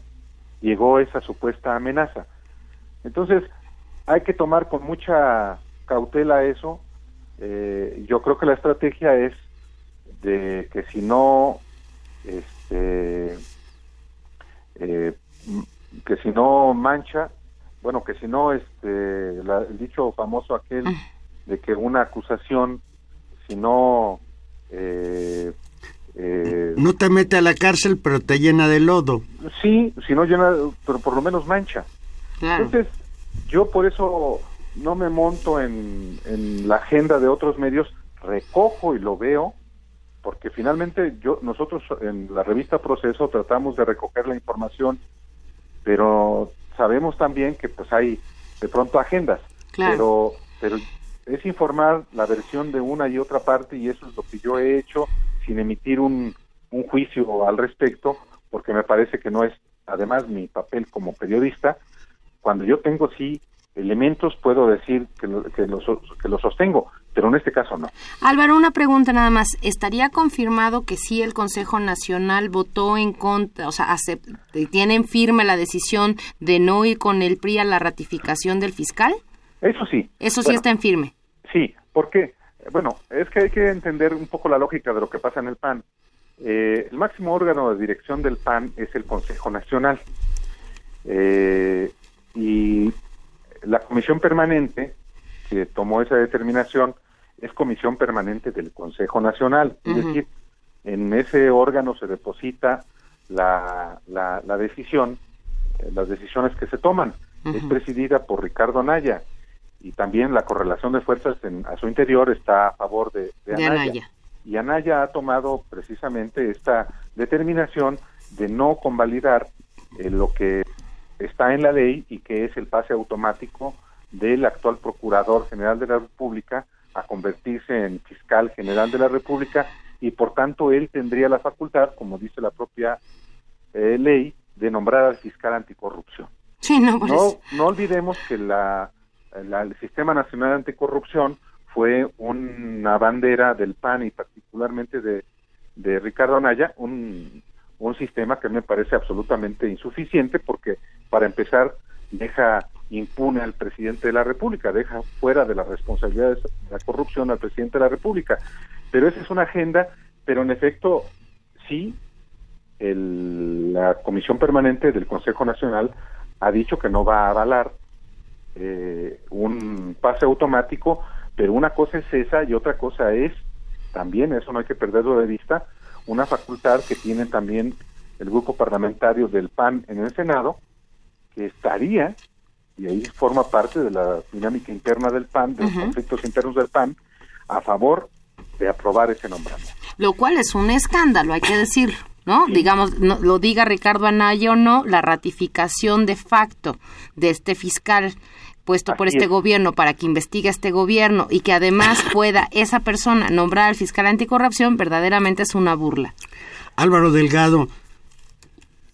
llegó esa supuesta amenaza. Entonces, hay que tomar con mucha cautela eso. Eh, yo creo que la estrategia es de que si no, este, eh, que si no mancha, bueno, que si no, este, el dicho famoso aquel de que una acusación, si no eh, eh, no te mete a la cárcel, pero te llena de lodo. Sí, si no llena, pero por lo menos mancha. Entonces, yo por eso no me monto en, en la agenda de otros medios, recojo y lo veo, porque finalmente yo nosotros en la revista Proceso tratamos de recoger la información, pero sabemos también que pues hay de pronto agendas, pero pero es informar la versión de una y otra parte y eso es lo que yo he hecho sin emitir un, un juicio al respecto, porque me parece que no es además mi papel como periodista. Cuando yo tengo sí elementos puedo decir que lo, que lo, que lo sostengo, pero en este caso no. Álvaro, una pregunta nada más. ¿Estaría confirmado que sí el Consejo Nacional votó en contra, o sea, tienen firme la decisión de no ir con el PRI a la ratificación del fiscal? Eso sí. Eso sí bueno, está en firme. Sí, porque, bueno, es que hay que entender un poco la lógica de lo que pasa en el PAN. Eh, el máximo órgano de dirección del PAN es el Consejo Nacional. Eh, y la comisión permanente que tomó esa determinación es comisión permanente del Consejo Nacional. Uh -huh. Es decir, en ese órgano se deposita la, la, la decisión, eh, las decisiones que se toman. Uh -huh. Es presidida por Ricardo Naya y también la correlación de fuerzas en, a su interior está a favor de, de De Anaya. Y Anaya ha tomado precisamente esta determinación de no convalidar eh, lo que está en la ley y que es el pase automático del actual Procurador General de la República a convertirse en fiscal general de la República y por tanto él tendría la facultad, como dice la propia eh, ley, de nombrar al fiscal anticorrupción. Sí, no, por No, no olvidemos que la, la- el Sistema Nacional Anticorrupción fue una bandera del PAN y particularmente de, de Ricardo Anaya, un, un sistema que me parece absolutamente insuficiente porque, para empezar, deja impune al presidente de la República, deja fuera de las responsabilidades de la corrupción al presidente de la República. Pero esa es una agenda, pero en efecto, sí, el- la Comisión Permanente del Consejo Nacional ha dicho que no va a avalar eh, un pase automático, pero una cosa es esa y otra cosa es también, eso no hay que perderlo de vista, una facultad que tiene también el grupo parlamentario del PAN en el Senado, que estaría, y ahí forma parte de la dinámica interna del PAN, de los conflictos internos del PAN, a favor de aprobar ese nombramiento. Lo cual es un escándalo, hay que decirlo, ¿no? Digamos, no- lo diga Ricardo Anaya o no, la ratificación de facto de este fiscal puesto por este es. gobierno para que investigue a este gobierno y que además pueda esa persona nombrar al fiscal anticorrupción, verdaderamente es una burla. Álvaro Delgado,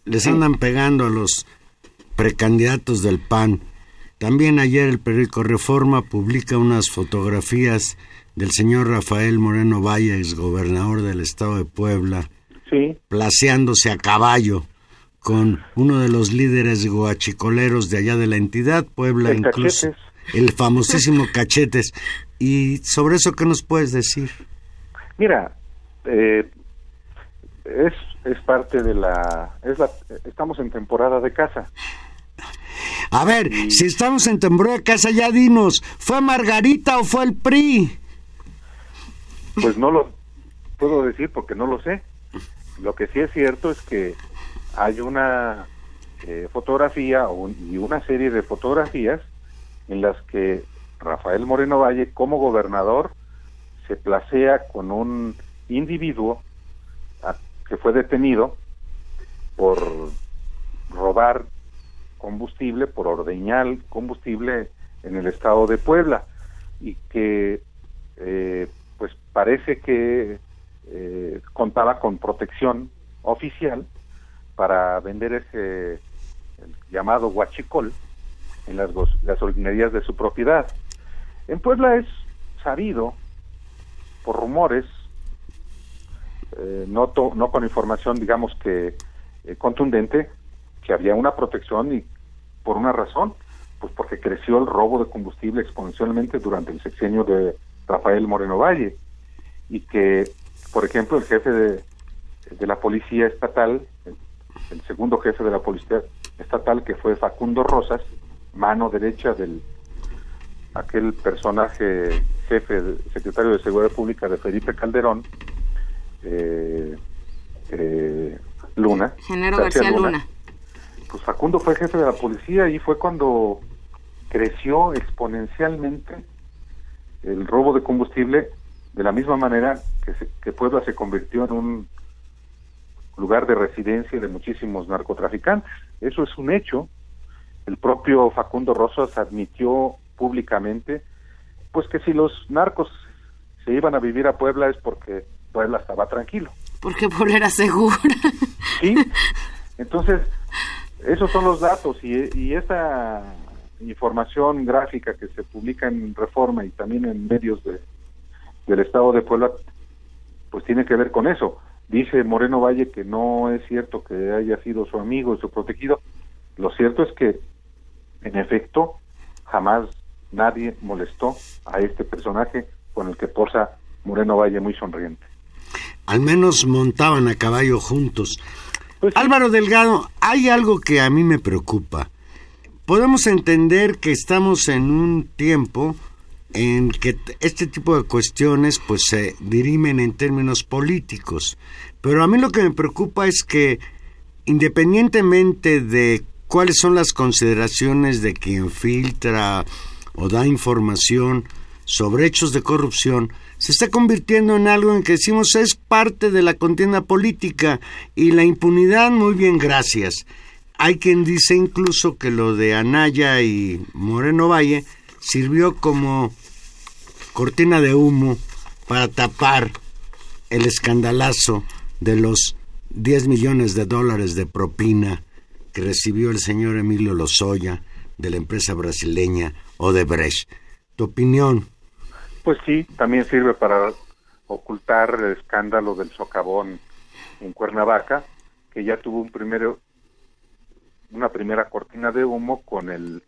les andan pegando a los precandidatos del PAN. También ayer el periódico Reforma publica unas fotografías del señor Rafael Moreno Valle, exgobernador del estado de Puebla, Sí, placeándose a caballo con uno de los líderes guachicoleros de allá de la entidad, Puebla El incluso, Cachetes. el famosísimo Cachetes. ¿Y sobre eso qué nos puedes decir? Mira, eh, es, es parte de la, es la... Estamos en temporada de caza. A ver, si estamos en temporada de casa, ya dinos, ¿fue Margarita o fue el PRI? Pues no lo puedo decir porque no lo sé. Lo que sí es cierto es que hay una eh, fotografía un- y una serie de fotografías en las que Rafael Moreno Valle, como gobernador, se placea con un individuo a- que fue detenido por robar combustible, por ordeñar combustible en el estado de Puebla y que eh, pues parece que eh, contaba con protección oficial para vender ese el llamado huachicol en las gasolinerías de su propiedad. En Puebla es sabido por rumores, eh, no, to- no con información digamos que eh, contundente, que había una protección y por una razón, pues porque creció el robo de combustible exponencialmente durante el sexenio de Rafael Moreno Valle y que, por ejemplo, el jefe de, de la policía estatal, el, el segundo jefe de la policía estatal, que fue Facundo Rosas, mano derecha del aquel personaje jefe, secretario de Seguridad Pública de Felipe Calderón, eh, eh, Luna. Genaro García Luna. Pues Facundo fue jefe de la policía y fue cuando creció exponencialmente el robo de combustible de la misma manera que, se- que Puebla se convirtió en un lugar de residencia de muchísimos narcotraficantes. Eso es un hecho. El propio Facundo Rosas admitió públicamente pues que si los narcos se iban a vivir a Puebla es porque Puebla estaba tranquilo. Porque Puebla era segura. Sí. Entonces, esos son los datos y, y esta información gráfica que se publica en Reforma y también en medios de, del Estado de Puebla, pues tiene que ver con eso. Dice Moreno Valle que no es cierto que haya sido su amigo y su protegido. Lo cierto es que, en efecto, jamás nadie molestó a este personaje con el que posa Moreno Valle muy sonriente. Al menos montaban a caballo juntos. Pues. Álvaro Delgado, hay algo que a mí me preocupa. Podemos entender que estamos en un tiempo en que este tipo de cuestiones pues se dirimen en términos políticos, pero a mí lo que me preocupa es que independientemente de cuáles son las consideraciones de quien filtra o da información sobre hechos de corrupción, se está convirtiendo en algo en que decimos es parte de la contienda política y la impunidad, muy bien, gracias. Hay quien dice incluso que lo de Anaya y Moreno Valle sirvió como cortina de humo para tapar el escandalazo de los 10 millones de dólares de propina que recibió el señor Emilio Lozoya de la empresa brasileña Odebrecht. ¿Tu opinión? Pues sí, también sirve para ocultar el escándalo del socavón en Cuernavaca, que ya tuvo un primero, una primera cortina de humo con el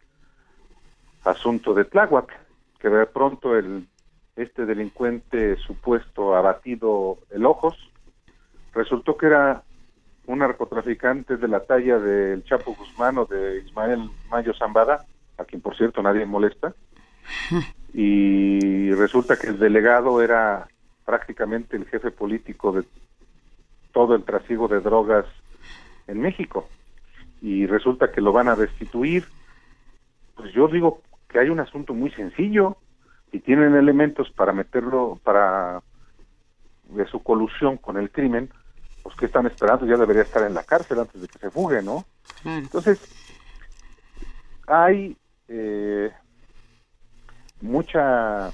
asunto de Tláhuac, que de pronto el este delincuente supuesto abatido el Ojos resultó que era un narcotraficante de la talla del Chapo Guzmán o de Ismael Mayo Zambada, a quien por cierto nadie molesta, y resulta que el delegado era prácticamente el jefe político de todo el trasiego de drogas en México, y resulta que lo van a destituir. Pues yo digo que hay un asunto muy sencillo, y tienen elementos para meterlo, para de su colusión con el crimen, pues que están esperando, ya debería estar en la cárcel antes de que se fugue, ¿no? Entonces, hay eh, mucha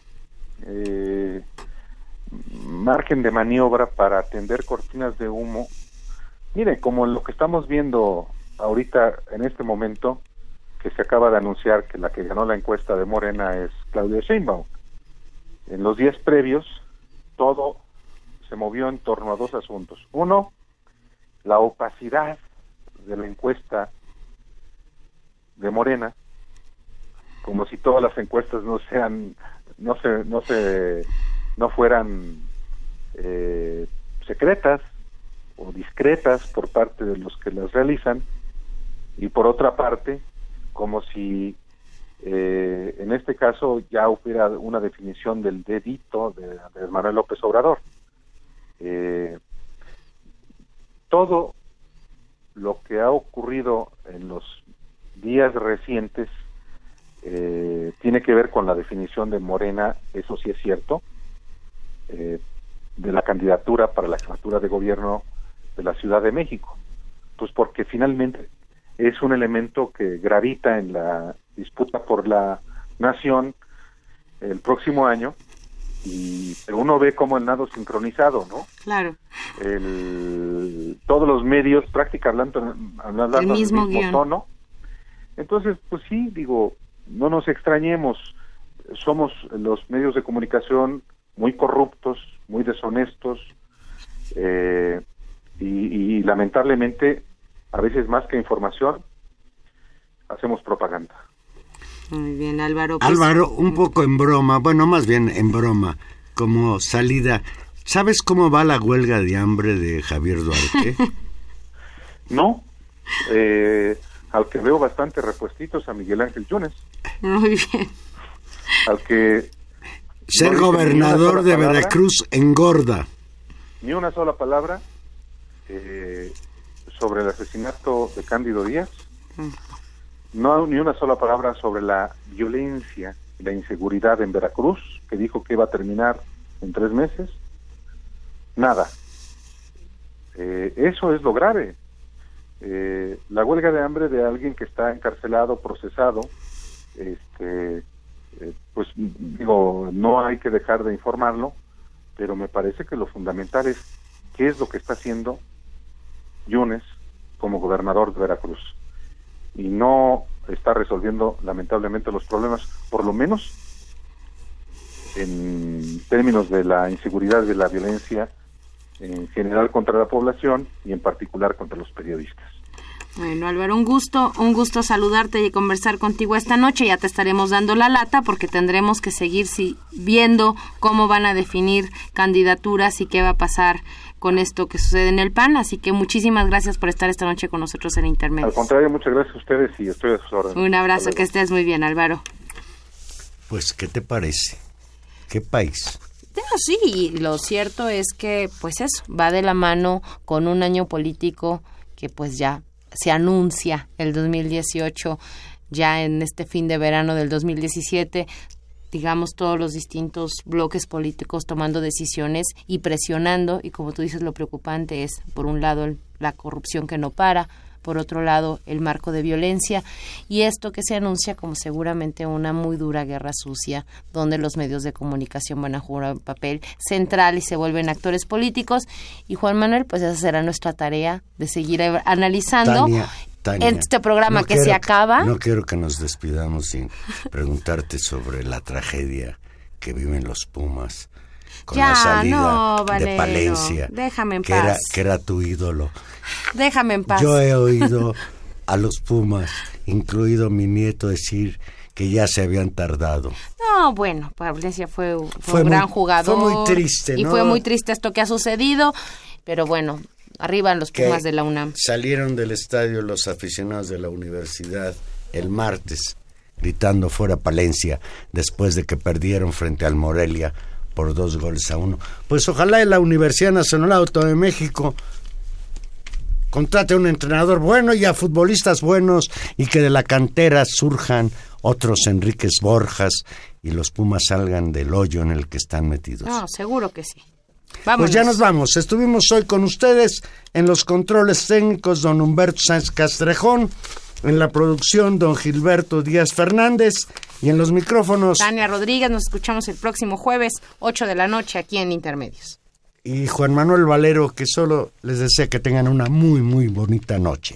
eh, margen de maniobra para atender cortinas de humo. Mire, como lo que estamos viendo ahorita en este momento, que se acaba de anunciar que la que ganó la encuesta de Morena es Claudia Sheinbaum. En los días previos, todo se movió en torno a dos asuntos. Uno, la opacidad de la encuesta de Morena, como si todas las encuestas no sean, no se, no se, no fueran eh, secretas o discretas por parte de los que las realizan, y por otra parte, como si eh, en este caso ya hubiera una definición del dedito de, Manuel López Obrador. Eh, todo lo que ha ocurrido en los días recientes eh, tiene que ver con la definición de Morena, eso sí es cierto, eh, de la candidatura para la jefatura de gobierno de la Ciudad de México. Pues porque finalmente es un elemento que gravita en la disputa por la nación el próximo año y uno ve como el nado sincronizado, ¿no? Claro. El, todos los medios prácticamente hablando El mismo del mismo guion. tono. Entonces, pues sí, digo, no nos extrañemos, somos los medios de comunicación muy corruptos, muy deshonestos, eh, y, y lamentablemente, a veces más que información, hacemos propaganda. Muy bien, Álvaro. pues, Álvaro, un poco en broma, bueno, más bien en broma, como salida. ¿Sabes cómo va la huelga de hambre de Javier Duarte? No, eh, al que veo bastante repuestitos a Miguel Ángel Yunes, Muy bien. al que Ser No gobernador de palabra. Veracruz engorda. ni una sola palabra eh, sobre el asesinato de Cándido Díaz, no ni una sola palabra sobre la violencia y la inseguridad en Veracruz, que dijo que iba a terminar en tres meses, nada. Eh, eso es lo grave. Eh, la huelga de hambre de alguien que está encarcelado, procesado, este, eh, pues digo, no hay que dejar de informarlo, pero me parece que lo fundamental es qué es lo que está haciendo Yunes como gobernador de Veracruz. Y no está resolviendo lamentablemente los problemas, por lo menos en términos de la inseguridad de la violencia en general contra la población y en particular contra los periodistas. Bueno, Álvaro, un gusto, un gusto saludarte y conversar contigo esta noche. Ya te estaremos dando la lata porque tendremos que seguir si, viendo cómo van a definir candidaturas y qué va a pasar con esto que sucede en el PAN. Así que muchísimas gracias por estar esta noche con nosotros en Al Intermedio. contrario, muchas gracias a ustedes y estoy a sus órdenes. Un abrazo, que estés muy bien, Álvaro. Pues, ¿qué te parece? ¿Qué país? Sí, lo cierto es que, pues eso, va de la mano con un año político que pues ya se anuncia el 2018 ya en este fin de verano del 2017 digamos, todos los distintos bloques políticos tomando decisiones y presionando, y como tú dices, lo preocupante es, por un lado, el- la corrupción que no para, por otro lado, el marco de violencia, y esto que se anuncia como seguramente una muy dura guerra sucia, donde los medios de comunicación van a jugar un papel central y se vuelven actores políticos, y Juan Manuel, pues esa será nuestra tarea de seguir analizando Tania, en este programa no que quiero se acaba. No quiero que nos despidamos sin preguntarte sobre la tragedia que viven los Pumas con Ya, la salida no, de Palencia, déjame en que era, paz. que era tu ídolo. Déjame en paz. Yo he oído a los Pumas, incluido mi nieto, decir que ya se habían tardado. No, bueno, Palencia fue, fue Fue un muy- gran jugador. fue muy triste, Y ¿no? fue muy triste esto que ha sucedido, pero bueno, arriba los Pumas de la UNAM. Salieron del estadio los aficionados de la universidad el martes gritando fuera Palencia después de que perdieron frente al Morelia por dos goles a uno. Pues ojalá la Universidad Nacional Autónoma de México contrate a un entrenador bueno y a futbolistas buenos y que de la cantera surjan otros Enríquez Borjas y los Pumas salgan del hoyo en el que están metidos. No, seguro que sí. Pues ya nos vamos. Estuvimos hoy con ustedes en los controles técnicos don Humberto Sánchez Castrejón, en la producción don Gilberto Díaz Fernández y en los micrófonos Tania Rodríguez, nos escuchamos el próximo jueves, 8 de la noche, aquí en Intermedios. y Juan Manuel Valero, que solo les desea que tengan una muy, muy bonita noche.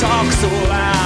talk so loud.